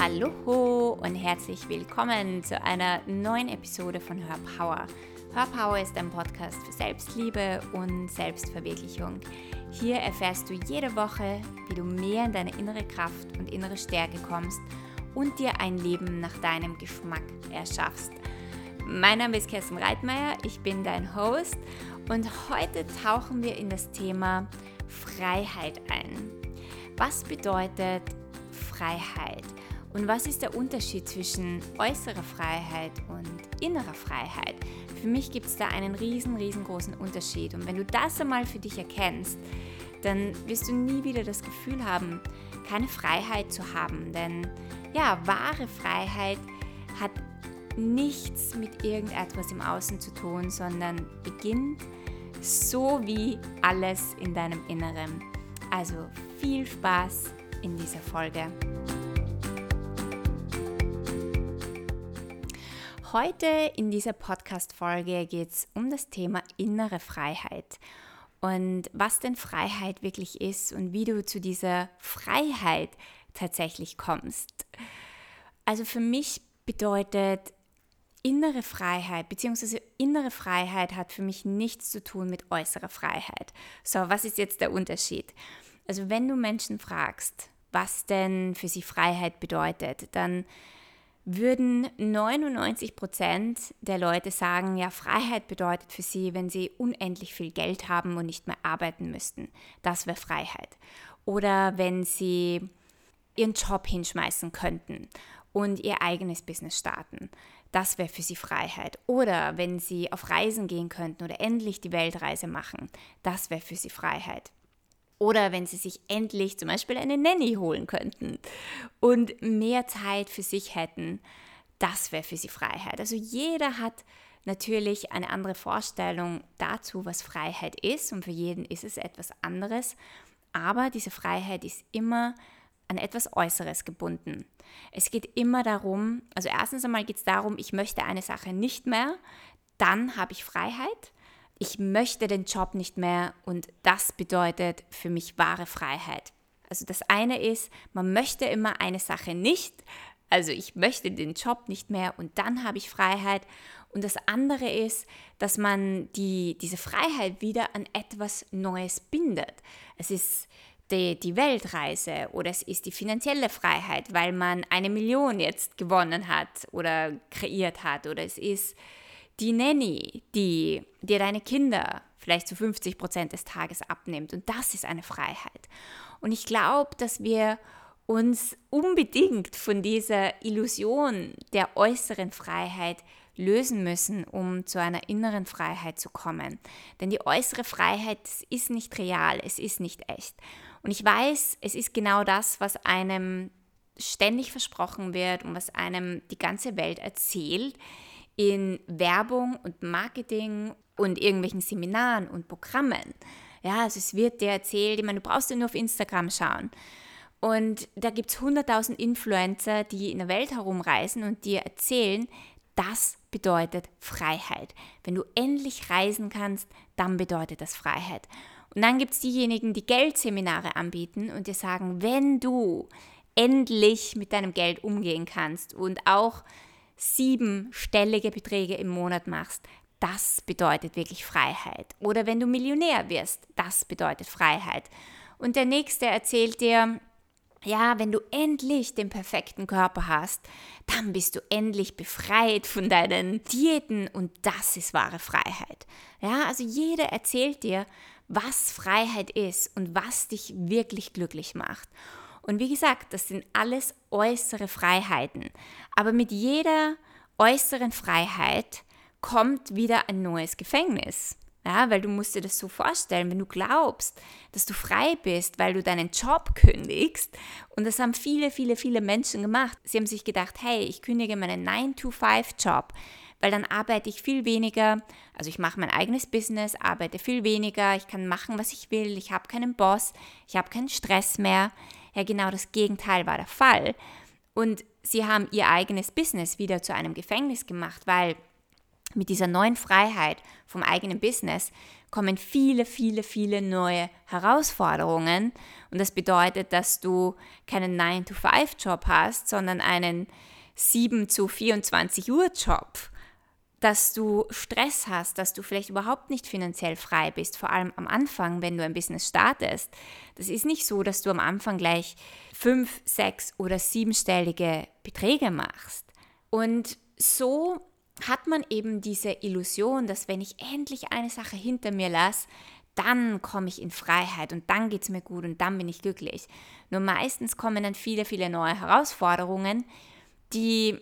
Hallo und herzlich willkommen zu einer neuen Episode von Hör Power. Hör Power ist ein Podcast für Selbstliebe und Selbstverwirklichung. Hier erfährst du jede Woche, wie du mehr in deine innere Kraft und innere Stärke kommst und dir ein Leben nach deinem Geschmack erschaffst. Mein Name ist Kerstin Reitmeier, ich bin dein Host und heute tauchen wir in das Thema Freiheit ein. Was bedeutet Freiheit? Und was ist der Unterschied zwischen äußerer Freiheit und innerer Freiheit? Für mich gibt es da einen riesen, riesengroßen Unterschied. Und wenn du das einmal für dich erkennst, dann wirst du nie wieder das Gefühl haben, keine Freiheit zu haben. Denn ja, wahre Freiheit hat nichts mit irgendetwas im Außen zu tun, sondern beginnt so wie alles in deinem Inneren. Also viel Spaß in dieser Folge. Heute in dieser Podcast-Folge geht es um das Thema innere Freiheit und was denn Freiheit wirklich ist und wie du zu dieser Freiheit tatsächlich kommst. Also für mich bedeutet innere Freiheit, beziehungsweise innere Freiheit hat für mich nichts zu tun mit äußerer Freiheit. So, was ist jetzt der Unterschied? Also wenn du Menschen fragst, was denn für sie Freiheit bedeutet, dann würden 99 Prozent der Leute sagen, ja, Freiheit bedeutet für sie, wenn sie unendlich viel Geld haben und nicht mehr arbeiten müssten. Das wäre Freiheit. Oder wenn sie ihren Job hinschmeißen könnten und ihr eigenes Business starten. Das wäre für sie Freiheit. Oder wenn sie auf Reisen gehen könnten oder endlich die Weltreise machen. Das wäre für sie Freiheit. Oder wenn sie sich endlich zum Beispiel eine Nanny holen könnten und mehr Zeit für sich hätten, das wäre für sie Freiheit. Also jeder hat natürlich eine andere Vorstellung dazu, was Freiheit ist und für jeden ist es etwas anderes. Aber diese Freiheit ist immer an etwas Äußeres gebunden. Es geht immer darum, also erstens einmal geht es darum, ich möchte eine Sache nicht mehr, dann habe ich Freiheit ich möchte den Job nicht mehr und das bedeutet für mich wahre Freiheit. Also das eine ist, man möchte immer eine Sache nicht, also ich möchte den Job nicht mehr und dann habe ich Freiheit. Und das andere ist, dass man die, diese Freiheit wieder an etwas Neues bindet. Es ist die, die Weltreise oder es ist die finanzielle Freiheit, weil man eine Million jetzt gewonnen hat oder kreiert hat oder es ist die Nanny, die dir deine Kinder vielleicht zu 50 Prozent des Tages abnimmt. Und das ist eine Freiheit. Und ich glaube, dass wir uns unbedingt von dieser Illusion der äußeren Freiheit lösen müssen, um zu einer inneren Freiheit zu kommen. Denn die äußere Freiheit ist nicht real, es ist nicht echt. Und ich weiß, es ist genau das, was einem ständig versprochen wird und was einem die ganze Welt erzählt, in Werbung und Marketing und irgendwelchen Seminaren und Programmen. Ja, also es wird dir erzählt, ich meine, du brauchst ja nur auf Instagram schauen. Und da gibt es 100.000 Influencer, die in der Welt herumreisen und dir erzählen, das bedeutet Freiheit. Wenn du endlich reisen kannst, dann bedeutet das Freiheit. Und dann gibt es diejenigen, die Geldseminare anbieten und dir sagen, wenn du endlich mit deinem Geld umgehen kannst und auch siebenstellige Beträge im Monat machst, das bedeutet wirklich Freiheit. Oder wenn du Millionär wirst, das bedeutet Freiheit. Und der nächste erzählt dir, ja, wenn du endlich den perfekten Körper hast, dann bist du endlich befreit von deinen Diäten und das ist wahre Freiheit. Ja, also jeder erzählt dir, was Freiheit ist und was dich wirklich glücklich macht. Und wie gesagt, das sind alles äußere Freiheiten. Aber mit jeder äußeren Freiheit kommt wieder ein neues Gefängnis. Ja, weil du musst dir das so vorstellen, wenn du glaubst, dass du frei bist, weil du deinen Job kündigst, und das haben viele, viele, viele Menschen gemacht. Sie haben sich gedacht, hey, ich kündige meinen 9-to-5-Job, weil dann arbeite ich viel weniger, also ich mache mein eigenes Business, arbeite viel weniger, ich kann machen, was ich will, ich habe keinen Boss, ich habe keinen Stress mehr. Ja, genau das Gegenteil war der Fall. Und sie haben ihr eigenes Business wieder zu einem Gefängnis gemacht, weil mit dieser neuen Freiheit vom eigenen Business kommen viele, viele, viele neue Herausforderungen. Und das bedeutet, dass du keinen 9-to-5-Job hast, sondern einen 7 zu 24 Uhr Job. Dass du Stress hast, dass du vielleicht überhaupt nicht finanziell frei bist, vor allem am Anfang, wenn du ein Business startest. Das ist nicht so, dass du am Anfang gleich fünf, sechs oder siebenstellige Beträge machst. Und so hat man eben diese Illusion, dass wenn ich endlich eine Sache hinter mir lasse, dann komme ich in Freiheit und dann geht es mir gut und dann bin ich glücklich. Nur meistens kommen dann viele, viele neue Herausforderungen, die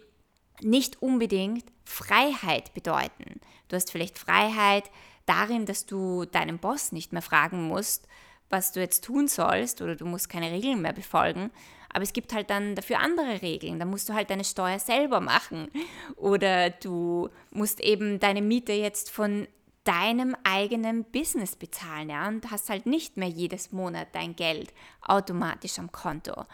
nicht unbedingt Freiheit bedeuten. Du hast vielleicht Freiheit darin, dass du deinen Boss nicht mehr fragen musst, was du jetzt tun sollst oder du musst keine Regeln mehr befolgen, aber es gibt halt dann dafür andere Regeln. Da musst du halt deine Steuer selber machen. Oder du musst eben deine Miete jetzt von deinem eigenen Business bezahlen, ja, und hast halt nicht mehr jedes Monat dein Geld automatisch am Konto.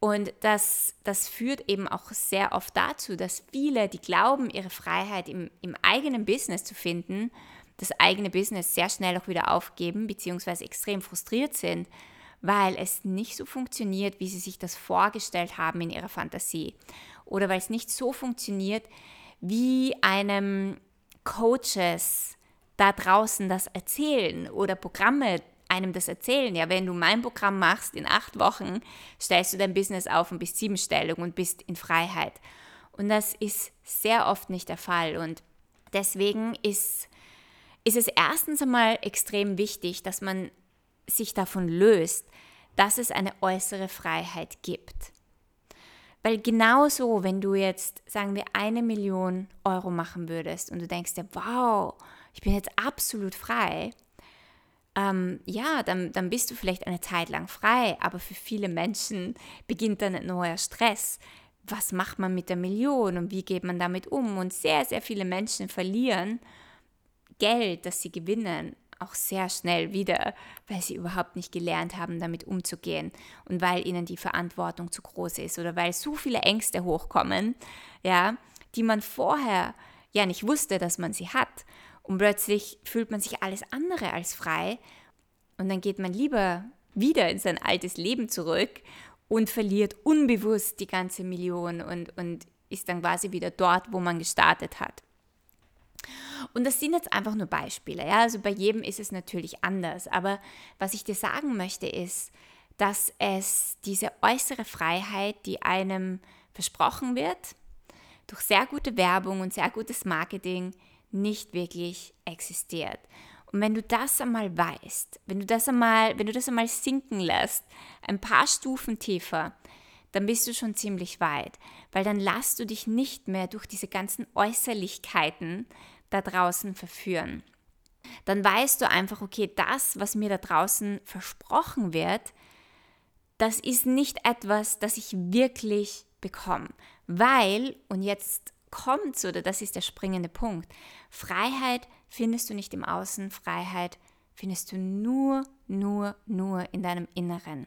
Und das, das führt eben auch sehr oft dazu, dass viele, die glauben, ihre Freiheit im, im eigenen Business zu finden, das eigene Business sehr schnell auch wieder aufgeben, beziehungsweise extrem frustriert sind, weil es nicht so funktioniert, wie sie sich das vorgestellt haben in ihrer Fantasie. Oder weil es nicht so funktioniert, wie einem Coaches da draußen das erzählen oder Programme einem das erzählen. Ja, wenn du mein Programm machst, in acht Wochen stellst du dein Business auf und bist siebenstellig und bist in Freiheit. Und das ist sehr oft nicht der Fall. Und deswegen ist, ist es erstens einmal extrem wichtig, dass man sich davon löst, dass es eine äußere Freiheit gibt. Weil genauso, wenn du jetzt, sagen wir, eine Million Euro machen würdest und du denkst dir, wow, ich bin jetzt absolut frei, ähm, ja, dann, dann bist du vielleicht eine Zeit lang frei, aber für viele Menschen beginnt dann ein neuer Stress. Was macht man mit der Million und wie geht man damit um? Und sehr, sehr viele Menschen verlieren Geld, das sie gewinnen, auch sehr schnell wieder, weil sie überhaupt nicht gelernt haben, damit umzugehen und weil ihnen die Verantwortung zu groß ist oder weil so viele Ängste hochkommen, ja, die man vorher ja nicht wusste, dass man sie hat. Und plötzlich fühlt man sich alles andere als frei und dann geht man lieber wieder in sein altes Leben zurück und verliert unbewusst die ganze Million und, und ist dann quasi wieder dort, wo man gestartet hat. Und das sind jetzt einfach nur Beispiele. Ja? Also bei jedem ist es natürlich anders. Aber was ich dir sagen möchte, ist, dass es diese äußere Freiheit, die einem versprochen wird, durch sehr gute Werbung und sehr gutes Marketing nicht wirklich existiert. Und wenn du das einmal weißt, wenn du das einmal, wenn du das einmal sinken lässt, ein paar Stufen tiefer, dann bist du schon ziemlich weit, weil dann lässt du dich nicht mehr durch diese ganzen Äußerlichkeiten da draußen verführen. Dann weißt du einfach, okay, das, was mir da draußen versprochen wird, das ist nicht etwas, das ich wirklich bekomme. Weil, und jetzt kommt oder das ist der springende Punkt, Freiheit findest du nicht im Außen, Freiheit findest du nur, nur, nur in deinem Inneren.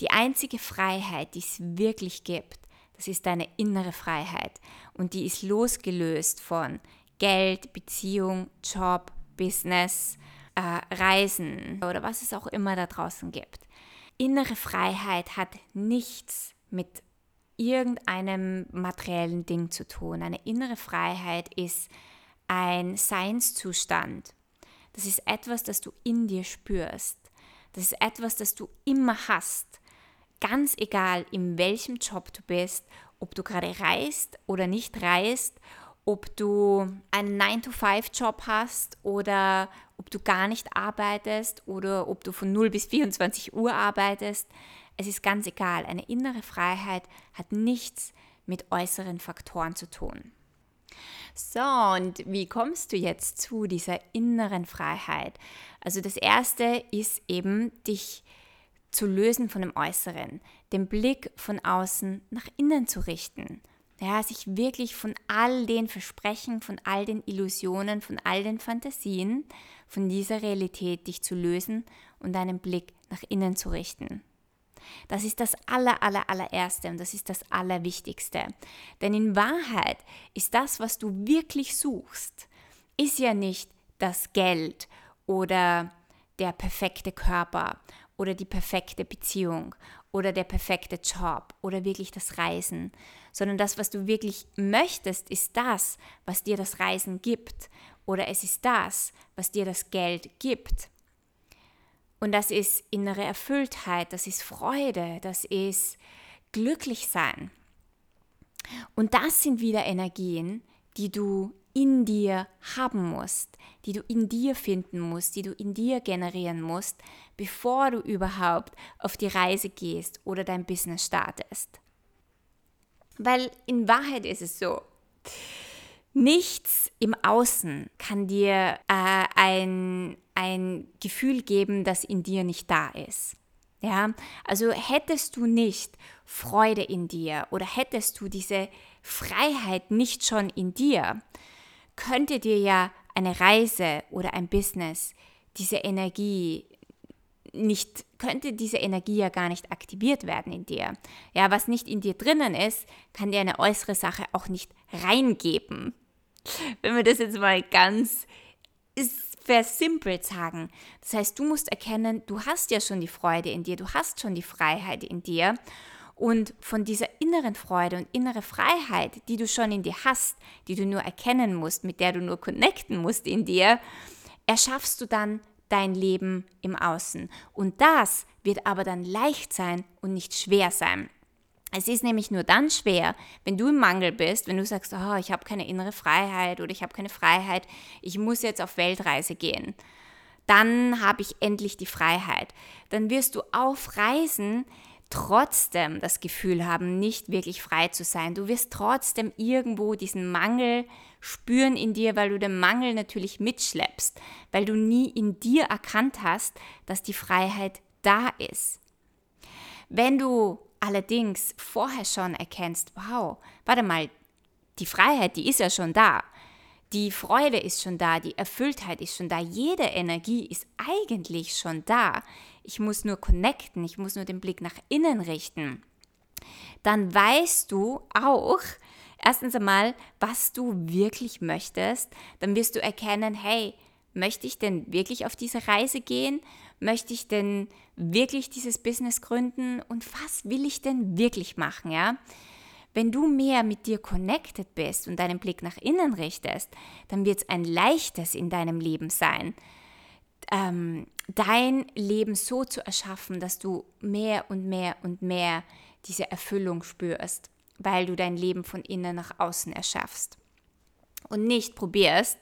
Die einzige Freiheit, die es wirklich gibt, das ist deine innere Freiheit und die ist losgelöst von Geld, Beziehung, Job, Business, äh, Reisen oder was es auch immer da draußen gibt. Innere Freiheit hat nichts mit irgendeinem materiellen Ding zu tun. Eine innere Freiheit ist ein Seinszustand. Das ist etwas, das du in dir spürst. Das ist etwas, das du immer hast. Ganz egal, in welchem Job du bist, ob du gerade reist oder nicht reist ob du einen 9-to-5-Job hast oder ob du gar nicht arbeitest oder ob du von 0 bis 24 Uhr arbeitest. Es ist ganz egal. Eine innere Freiheit hat nichts mit äußeren Faktoren zu tun. So, und wie kommst du jetzt zu dieser inneren Freiheit? Also das Erste ist eben, dich zu lösen von dem Äußeren, den Blick von außen nach innen zu richten ja, sich wirklich von all den Versprechen, von all den Illusionen, von all den Fantasien, von dieser Realität dich zu lösen und deinen Blick nach innen zu richten. Das ist das aller, aller, allererste und das ist das Allerwichtigste. Denn in Wahrheit ist das, was du wirklich suchst, ist ja nicht das Geld oder der perfekte Körper oder die perfekte Beziehung oder der perfekte Job oder wirklich das Reisen, sondern das, was du wirklich möchtest, ist das, was dir das Reisen gibt oder es ist das, was dir das Geld gibt. Und das ist innere Erfülltheit, das ist Freude, das ist Glücklichsein. Und das sind wieder Energien, die du in dir haben musst, die du in dir finden musst, die du in dir generieren musst, bevor du überhaupt auf die Reise gehst oder dein Business startest. Weil in Wahrheit ist es so, nichts im Außen kann dir äh, ein, ein Gefühl geben, das in dir nicht da ist. Ja, also hättest du nicht Freude in dir oder hättest du diese Freiheit nicht schon in dir, könnte dir ja eine Reise oder ein Business diese Energie nicht, könnte diese Energie ja gar nicht aktiviert werden in dir. Ja, was nicht in dir drinnen ist, kann dir eine äußere Sache auch nicht reingeben. Wenn wir das jetzt mal ganz versimpelt sagen. Das heißt, du musst erkennen, du hast ja schon die Freude in dir, du hast schon die Freiheit in dir und von dieser inneren Freude und innere Freiheit, die du schon in dir hast, die du nur erkennen musst, mit der du nur connecten musst in dir, erschaffst du dann dein Leben im Außen. Und das wird aber dann leicht sein und nicht schwer sein. Es ist nämlich nur dann schwer, wenn du im Mangel bist, wenn du sagst, oh, ich habe keine innere Freiheit oder ich habe keine Freiheit, ich muss jetzt auf Weltreise gehen. Dann habe ich endlich die Freiheit. Dann wirst du auf Reisen trotzdem das Gefühl haben, nicht wirklich frei zu sein. Du wirst trotzdem irgendwo diesen Mangel spüren in dir, weil du den Mangel natürlich mitschleppst, weil du nie in dir erkannt hast, dass die Freiheit da ist. Wenn du allerdings vorher schon erkennst, wow, warte mal, die Freiheit, die ist ja schon da. Die Freude ist schon da, die Erfülltheit ist schon da, jede Energie ist eigentlich schon da. Ich muss nur connecten, ich muss nur den Blick nach innen richten. Dann weißt du auch, erstens einmal, was du wirklich möchtest. Dann wirst du erkennen, hey, möchte ich denn wirklich auf diese Reise gehen? Möchte ich denn wirklich dieses Business gründen? Und was will ich denn wirklich machen, ja? Wenn du mehr mit dir connected bist und deinen Blick nach innen richtest, dann wird es ein leichtes in deinem Leben sein, ähm, dein Leben so zu erschaffen, dass du mehr und mehr und mehr diese Erfüllung spürst, weil du dein Leben von innen nach außen erschaffst. Und nicht probierst,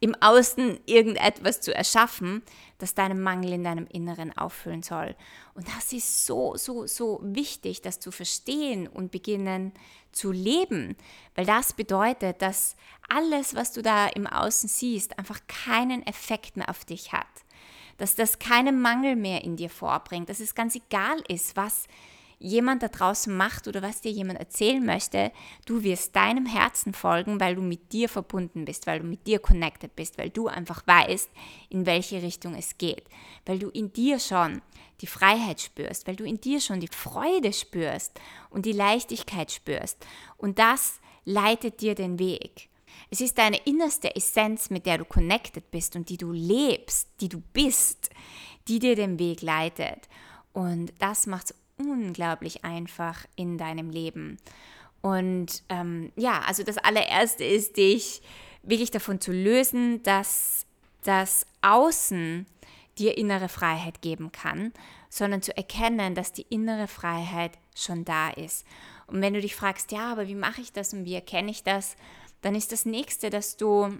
im Außen irgendetwas zu erschaffen, das deinen Mangel in deinem Inneren auffüllen soll. Und das ist so, so, so wichtig, das zu verstehen und beginnen zu leben, weil das bedeutet, dass alles, was du da im Außen siehst, einfach keinen Effekt mehr auf dich hat. Dass das keinen Mangel mehr in dir vorbringt, dass es ganz egal ist, was jemand da draußen macht oder was dir jemand erzählen möchte, du wirst deinem Herzen folgen, weil du mit dir verbunden bist, weil du mit dir connected bist, weil du einfach weißt, in welche Richtung es geht, weil du in dir schon die Freiheit spürst, weil du in dir schon die Freude spürst und die Leichtigkeit spürst. Und das leitet dir den Weg. Es ist deine innerste Essenz, mit der du connected bist und die du lebst, die du bist, die dir den Weg leitet. Und das macht es unglaublich einfach in deinem Leben. Und ähm, ja, also das allererste ist, dich wirklich davon zu lösen, dass das Außen dir innere Freiheit geben kann, sondern zu erkennen, dass die innere Freiheit schon da ist. Und wenn du dich fragst, ja, aber wie mache ich das und wie erkenne ich das, dann ist das nächste, dass du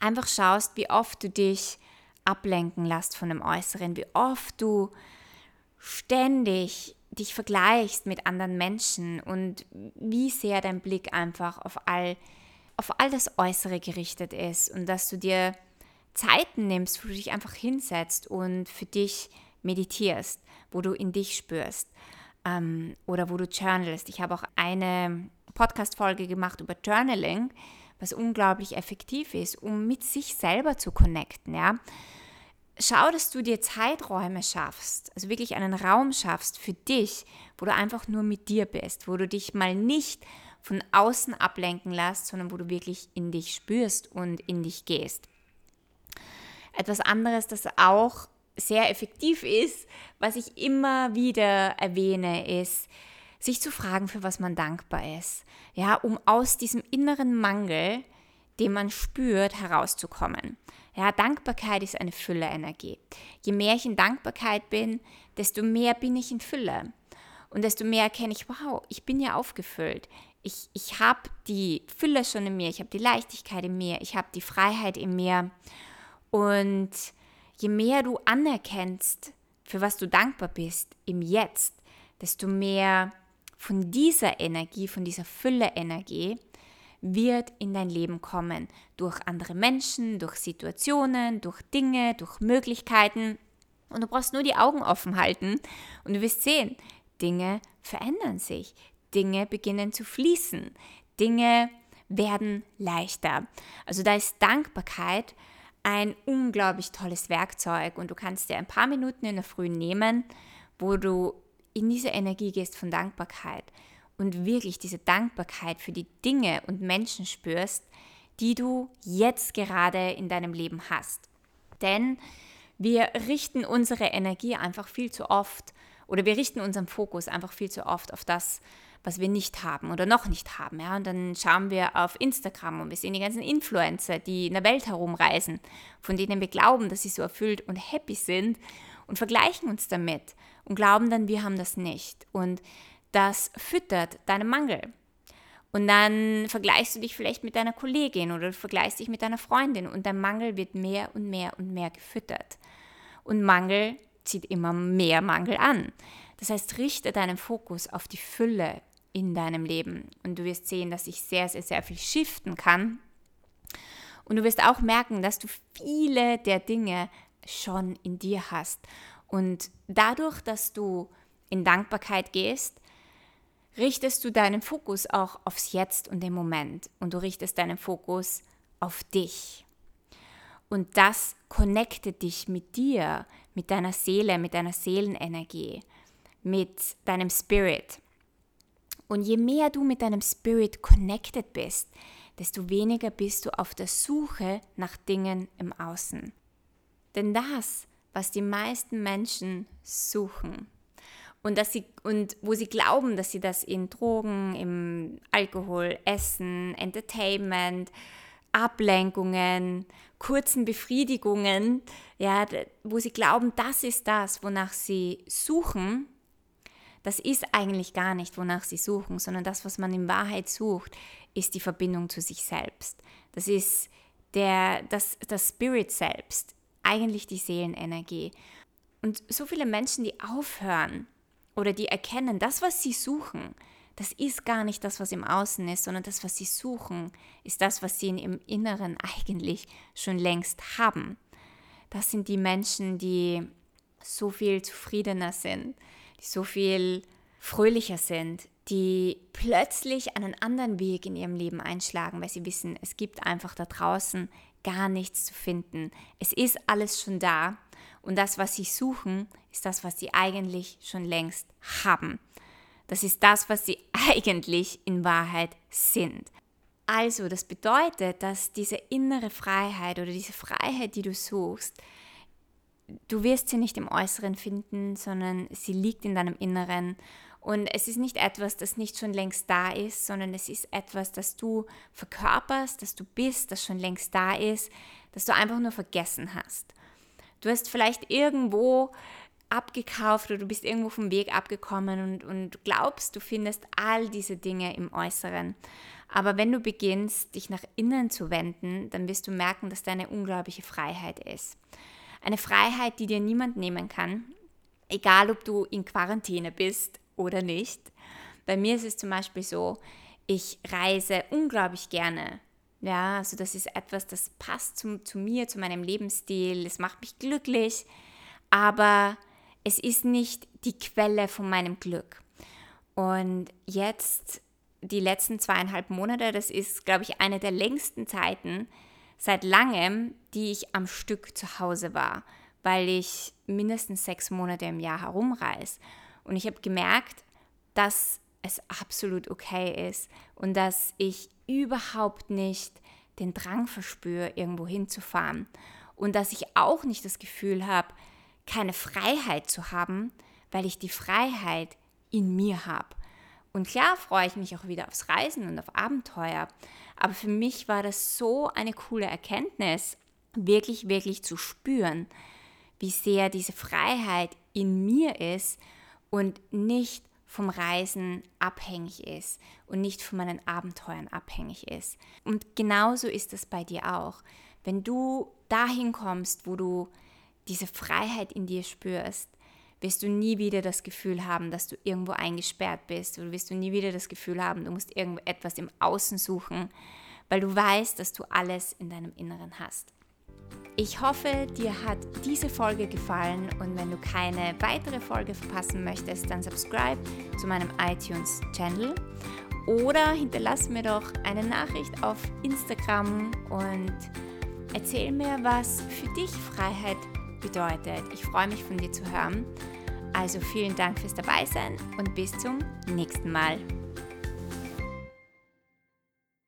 einfach schaust, wie oft du dich ablenken lässt von dem Äußeren, wie oft du ständig dich vergleichst mit anderen Menschen und wie sehr dein Blick einfach auf all, auf all das Äußere gerichtet ist und dass du dir Zeiten nimmst, wo du dich einfach hinsetzt und für dich meditierst, wo du in dich spürst ähm, oder wo du journalst. Ich habe auch eine Podcast-Folge gemacht über Journaling, was unglaublich effektiv ist, um mit sich selber zu connecten, ja schau, dass du dir Zeiträume schaffst, also wirklich einen Raum schaffst für dich, wo du einfach nur mit dir bist, wo du dich mal nicht von außen ablenken lässt, sondern wo du wirklich in dich spürst und in dich gehst. Etwas anderes, das auch sehr effektiv ist, was ich immer wieder erwähne, ist, sich zu fragen, für was man dankbar ist. Ja, um aus diesem inneren Mangel, den man spürt, herauszukommen. Ja, Dankbarkeit ist eine Fülle-Energie. Je mehr ich in Dankbarkeit bin, desto mehr bin ich in Fülle. Und desto mehr erkenne ich, wow, ich bin ja aufgefüllt. Ich, ich habe die Fülle schon in mir, ich habe die Leichtigkeit in mir, ich habe die Freiheit in mir. Und je mehr du anerkennst, für was du dankbar bist im Jetzt, desto mehr von dieser Energie, von dieser Fülle-Energie wird in dein Leben kommen. Durch andere Menschen, durch Situationen, durch Dinge, durch Möglichkeiten. Und du brauchst nur die Augen offen halten und du wirst sehen, Dinge verändern sich. Dinge beginnen zu fließen. Dinge werden leichter. Also da ist Dankbarkeit ein unglaublich tolles Werkzeug und du kannst dir ein paar Minuten in der Früh nehmen, wo du in diese Energie gehst von Dankbarkeit und wirklich diese Dankbarkeit für die Dinge und Menschen spürst, die du jetzt gerade in deinem Leben hast. Denn wir richten unsere Energie einfach viel zu oft oder wir richten unseren Fokus einfach viel zu oft auf das, was wir nicht haben oder noch nicht haben. Ja? Und dann schauen wir auf Instagram und wir sehen die ganzen Influencer, die in der Welt herumreisen, von denen wir glauben, dass sie so erfüllt und happy sind und vergleichen uns damit und glauben dann, wir haben das nicht. Und das füttert deinen Mangel. Und dann vergleichst du dich vielleicht mit deiner Kollegin oder vergleichst dich mit deiner Freundin und dein Mangel wird mehr und mehr und mehr gefüttert. Und Mangel zieht immer mehr Mangel an. Das heißt, richte deinen Fokus auf die Fülle in deinem Leben und du wirst sehen, dass sich sehr, sehr, sehr viel shiften kann. Und du wirst auch merken, dass du viele der Dinge schon in dir hast. Und dadurch, dass du in Dankbarkeit gehst, richtest du deinen Fokus auch aufs Jetzt und den Moment und du richtest deinen Fokus auf dich. Und das connectet dich mit dir, mit deiner Seele, mit deiner Seelenenergie, mit deinem Spirit. Und je mehr du mit deinem Spirit connected bist, desto weniger bist du auf der Suche nach Dingen im Außen. Denn das, was die meisten Menschen suchen, und, dass sie, und wo sie glauben, dass sie das in Drogen, im Alkohol, Essen, Entertainment, Ablenkungen, kurzen Befriedigungen, ja, wo sie glauben, das ist das, wonach sie suchen, das ist eigentlich gar nicht, wonach sie suchen, sondern das, was man in Wahrheit sucht, ist die Verbindung zu sich selbst. Das ist der, das, das Spirit selbst, eigentlich die Seelenenergie. Und so viele Menschen, die aufhören, oder die erkennen, das, was sie suchen, das ist gar nicht das, was im Außen ist, sondern das, was sie suchen, ist das, was sie im Inneren eigentlich schon längst haben. Das sind die Menschen, die so viel zufriedener sind, die so viel fröhlicher sind, die plötzlich einen anderen Weg in ihrem Leben einschlagen, weil sie wissen, es gibt einfach da draußen gar nichts zu finden. Es ist alles schon da und das, was sie suchen, ist das, was sie eigentlich schon längst haben. Das ist das, was sie eigentlich in Wahrheit sind. Also, das bedeutet, dass diese innere Freiheit oder diese Freiheit, die du suchst, du wirst sie nicht im Äußeren finden, sondern sie liegt in deinem Inneren. Und es ist nicht etwas, das nicht schon längst da ist, sondern es ist etwas, das du verkörperst, das du bist, das schon längst da ist, das du einfach nur vergessen hast. Du hast vielleicht irgendwo abgekauft oder du bist irgendwo vom Weg abgekommen und, und glaubst, du findest all diese Dinge im Äußeren. Aber wenn du beginnst, dich nach innen zu wenden, dann wirst du merken, dass da eine unglaubliche Freiheit ist. Eine Freiheit, die dir niemand nehmen kann, egal ob du in Quarantäne bist oder nicht. Bei mir ist es zum Beispiel so, ich reise unglaublich gerne ja, also das ist etwas, das passt zu, zu mir, zu meinem Lebensstil, es macht mich glücklich, aber es ist nicht die Quelle von meinem Glück. Und jetzt, die letzten zweieinhalb Monate, das ist, glaube ich, eine der längsten Zeiten seit langem, die ich am Stück zu Hause war, weil ich mindestens sechs Monate im Jahr herumreise. Und ich habe gemerkt, dass es absolut okay ist und dass ich überhaupt nicht den Drang verspüre, irgendwo hinzufahren. Und dass ich auch nicht das Gefühl habe, keine Freiheit zu haben, weil ich die Freiheit in mir habe. Und klar freue ich mich auch wieder aufs Reisen und auf Abenteuer. Aber für mich war das so eine coole Erkenntnis, wirklich, wirklich zu spüren, wie sehr diese Freiheit in mir ist und nicht vom Reisen abhängig ist und nicht von meinen Abenteuern abhängig ist. Und genauso ist es bei dir auch. Wenn du dahin kommst, wo du diese Freiheit in dir spürst, wirst du nie wieder das Gefühl haben, dass du irgendwo eingesperrt bist oder wirst du nie wieder das Gefühl haben, du musst irgendetwas im Außen suchen, weil du weißt, dass du alles in deinem Inneren hast. Ich hoffe, dir hat diese Folge gefallen und wenn du keine weitere Folge verpassen möchtest, dann subscribe zu meinem iTunes-Channel oder hinterlass mir doch eine Nachricht auf Instagram und erzähl mir, was für dich Freiheit bedeutet. Ich freue mich von dir zu hören. Also vielen Dank fürs Dabeisein und bis zum nächsten Mal.